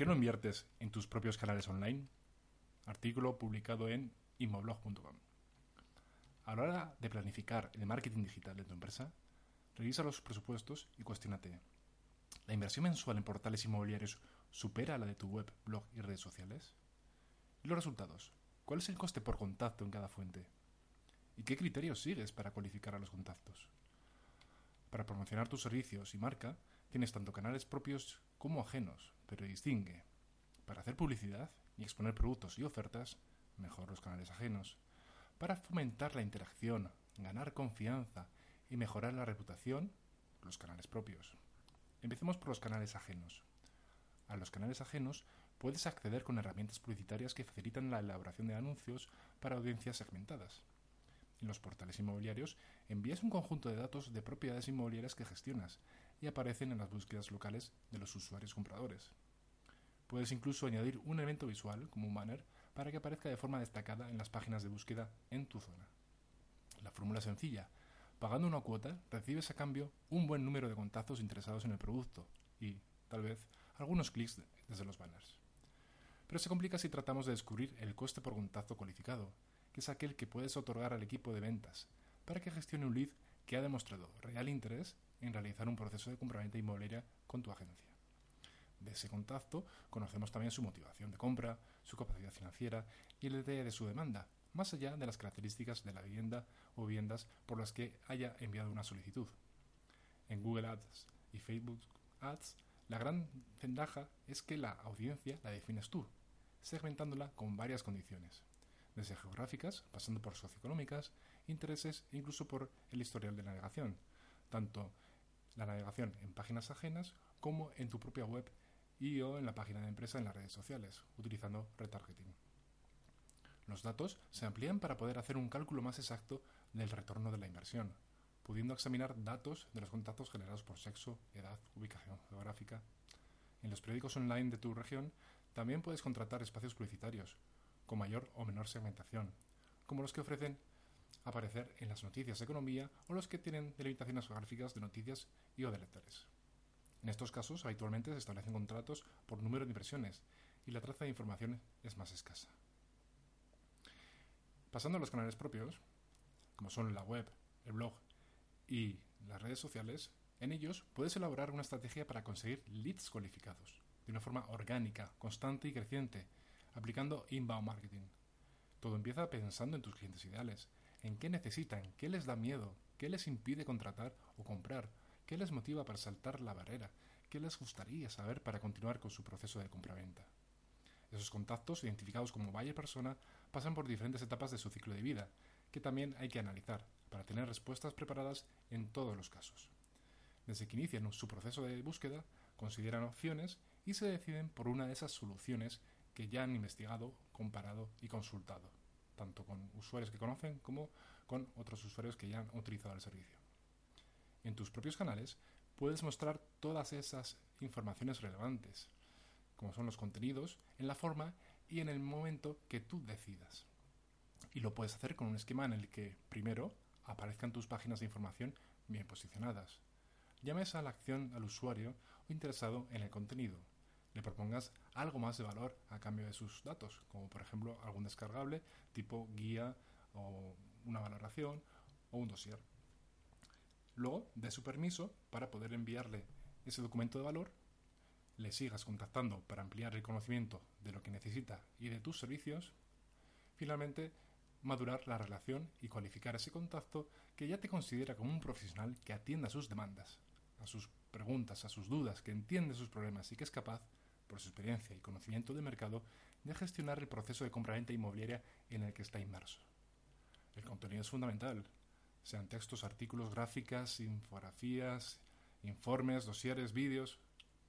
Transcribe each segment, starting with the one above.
¿Por qué no inviertes en tus propios canales online? Artículo publicado en imoblog.com. A la hora de planificar el marketing digital de tu empresa, revisa los presupuestos y cuestionate. ¿La inversión mensual en portales inmobiliarios supera la de tu web, blog y redes sociales? ¿Y los resultados? ¿Cuál es el coste por contacto en cada fuente? ¿Y qué criterios sigues para cualificar a los contactos? Para promocionar tus servicios y marca, tienes tanto canales propios como ajenos, pero distingue. Para hacer publicidad y exponer productos y ofertas, mejor los canales ajenos. Para fomentar la interacción, ganar confianza y mejorar la reputación, los canales propios. Empecemos por los canales ajenos. A los canales ajenos puedes acceder con herramientas publicitarias que facilitan la elaboración de anuncios para audiencias segmentadas. En los portales inmobiliarios envías un conjunto de datos de propiedades inmobiliarias que gestionas y aparecen en las búsquedas locales de los usuarios compradores. Puedes incluso añadir un elemento visual, como un banner, para que aparezca de forma destacada en las páginas de búsqueda en tu zona. La fórmula es sencilla. Pagando una cuota, recibes a cambio un buen número de contactos interesados en el producto y, tal vez, algunos clics desde los banners pero se complica si tratamos de descubrir el coste por contacto cualificado, que es aquel que puedes otorgar al equipo de ventas para que gestione un lead que ha demostrado real interés en realizar un proceso de compraventa inmobiliaria con tu agencia. De ese contacto conocemos también su motivación de compra, su capacidad financiera y el detalle de su demanda, más allá de las características de la vivienda o viviendas por las que haya enviado una solicitud. En Google Ads y Facebook Ads, la gran ventaja es que la audiencia la defines tú, segmentándola con varias condiciones, desde geográficas, pasando por socioeconómicas, intereses e incluso por el historial de navegación, tanto la navegación en páginas ajenas como en tu propia web y o en la página de empresa en las redes sociales, utilizando retargeting. Los datos se amplían para poder hacer un cálculo más exacto del retorno de la inversión, pudiendo examinar datos de los contactos generados por sexo, edad, ubicación geográfica. En los periódicos online de tu región también puedes contratar espacios publicitarios, con mayor o menor segmentación, como los que ofrecen aparecer en las noticias de economía o los que tienen delimitaciones geográficas de noticias y o de lectores. En estos casos, habitualmente se establecen contratos por número de impresiones y la traza de información es más escasa. Pasando a los canales propios, como son la web, el blog y las redes sociales, en ellos puedes elaborar una estrategia para conseguir leads cualificados de una forma orgánica, constante y creciente, aplicando inbound marketing. Todo empieza pensando en tus clientes ideales, en qué necesitan, qué les da miedo, qué les impide contratar o comprar, qué les motiva para saltar la barrera, qué les gustaría saber para continuar con su proceso de compraventa. Esos contactos, identificados como buyer persona, pasan por diferentes etapas de su ciclo de vida, que también hay que analizar, para tener respuestas preparadas en todos los casos. Desde que inician su proceso de búsqueda, consideran opciones y se deciden por una de esas soluciones que ya han investigado, comparado y consultado, tanto con usuarios que conocen como con otros usuarios que ya han utilizado el servicio. Tus propios canales puedes mostrar todas esas informaciones relevantes, como son los contenidos, en la forma y en el momento que tú decidas. Y lo puedes hacer con un esquema en el que, primero, aparezcan tus páginas de información bien posicionadas. Llames a la acción al usuario o interesado en el contenido. Le propongas algo más de valor a cambio de sus datos, como por ejemplo algún descargable tipo guía o una valoración o un dossier. Luego, de su permiso para poder enviarle ese documento de valor, le sigas contactando para ampliar el conocimiento de lo que necesita y de tus servicios. Finalmente, madurar la relación y cualificar ese contacto que ya te considera como un profesional que atienda a sus demandas, a sus preguntas, a sus dudas, que entiende sus problemas y que es capaz, por su experiencia y conocimiento de mercado, de gestionar el proceso de compraventa inmobiliaria en el que está inmerso. El contenido es fundamental, sean textos, artículos, gráficas, infografías, informes, dosieres, vídeos.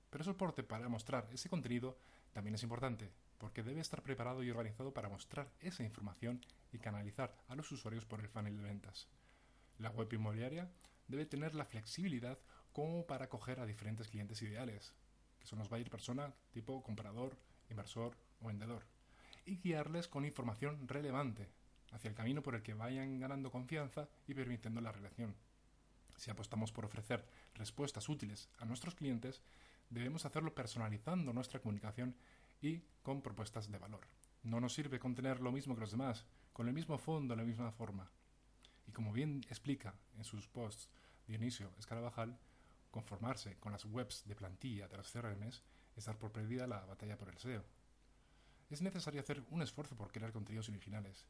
Pero el soporte para mostrar ese contenido también es importante, porque debe estar preparado y organizado para mostrar esa información y canalizar a los usuarios por el funnel de ventas. La web inmobiliaria debe tener la flexibilidad como para acoger a diferentes clientes ideales, que son los buyer persona tipo comprador, inversor o vendedor, y guiarles con información relevante hacia el camino por el que vayan ganando confianza y permitiendo la relación. Si apostamos por ofrecer respuestas útiles a nuestros clientes, debemos hacerlo personalizando nuestra comunicación y con propuestas de valor. No nos sirve con tener lo mismo que los demás, con el mismo fondo, la misma forma. Y como bien explica en sus posts Dionisio Escarabajal, conformarse con las webs de plantilla de los CRMs es dar por perdida la batalla por el SEO. Es necesario hacer un esfuerzo por crear contenidos originales,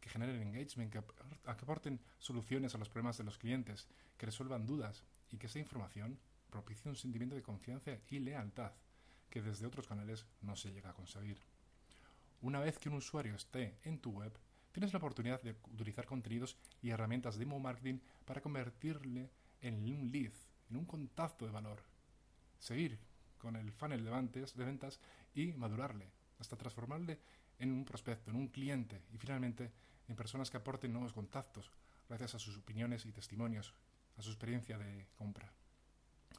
que generen engagement, que aporten soluciones a los problemas de los clientes, que resuelvan dudas y que esa información propicie un sentimiento de confianza y lealtad que desde otros canales no se llega a conseguir. Una vez que un usuario esté en tu web, tienes la oportunidad de utilizar contenidos y herramientas de email marketing para convertirle en un lead, en un contacto de valor. Seguir con el funnel de ventas, y madurarle hasta transformarle en un prospecto, en un cliente y finalmente en personas que aporten nuevos contactos gracias a sus opiniones y testimonios, a su experiencia de compra.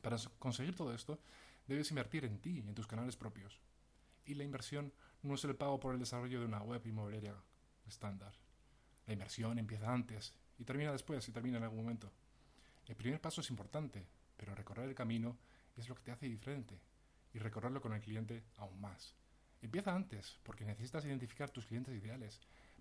Para conseguir todo esto, debes invertir en ti, en tus canales propios. Y la inversión no es el pago por el desarrollo de una web inmobiliaria estándar. La inversión empieza antes y termina después y termina en algún momento. El primer paso es importante, pero recorrer el camino es lo que te hace diferente y recorrerlo con el cliente aún más. Empieza antes, porque necesitas identificar tus clientes ideales,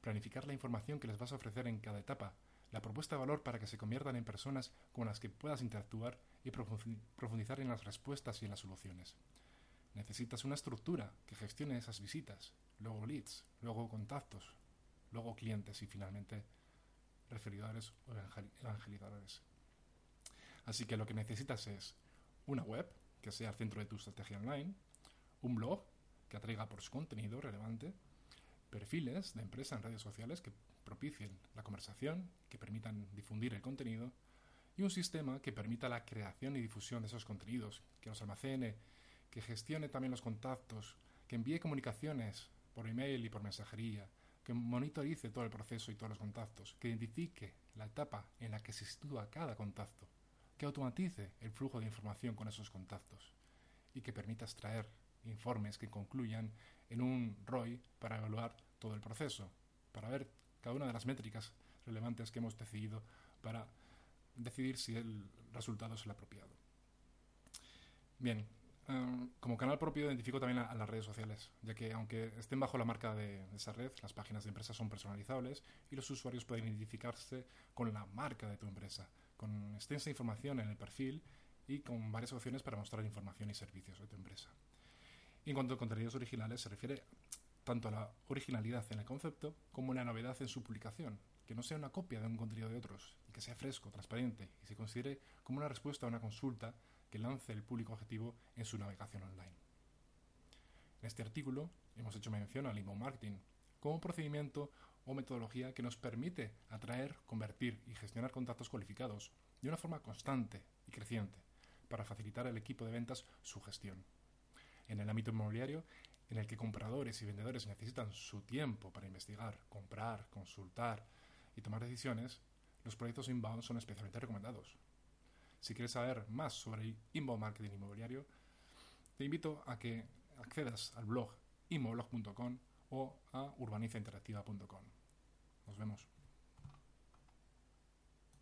planificar la información que les vas a ofrecer en cada etapa, la propuesta de valor para que se conviertan en personas con las que puedas interactuar y profundizar en las respuestas y en las soluciones. Necesitas una estructura que gestione esas visitas, luego leads, luego contactos, luego clientes y finalmente referidores o evangelizadores. Así que lo que necesitas es una web que sea el centro de tu estrategia online, un blog que atraiga por su contenido relevante, perfiles de empresa en redes sociales que propicien la conversación, que permitan difundir el contenido y un sistema que permita la creación y difusión de esos contenidos, que los almacene, que gestione también los contactos, que envíe comunicaciones por email y por mensajería, que monitorice todo el proceso y todos los contactos, que identifique la etapa en la que se sitúa cada contacto, que automatice el flujo de información con esos contactos y que permita extraer informes que concluyan en un ROI para evaluar todo el proceso, para ver cada una de las métricas relevantes que hemos decidido para decidir si el resultado es el apropiado. Bien, em, como canal propio identifico también a, las redes sociales, ya que aunque estén bajo la marca de, esa red, las páginas de empresa son personalizables y los usuarios pueden identificarse con la marca de tu empresa, con extensa información en el perfil y con varias opciones para mostrar información y servicios de tu empresa. En cuanto a contenidos originales, se refiere tanto a la originalidad en el concepto como a la novedad en su publicación, que no sea una copia de un contenido de otros, y que sea fresco, transparente y se considere como una respuesta a una consulta que lance el público objetivo en su navegación online. En este artículo hemos hecho mención al inbound marketing como procedimiento o metodología que nos permite atraer, convertir y gestionar contactos cualificados de una forma constante y creciente para facilitar al equipo de ventas su gestión. En el ámbito inmobiliario, en el que compradores y vendedores necesitan su tiempo para investigar, comprar, consultar y tomar decisiones, los proyectos inbound son especialmente recomendados. Si quieres saber más sobre inbound marketing inmobiliario, te invito a que accedas al blog inmoblog.com o a urbanizainteractiva.com. Nos vemos.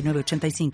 85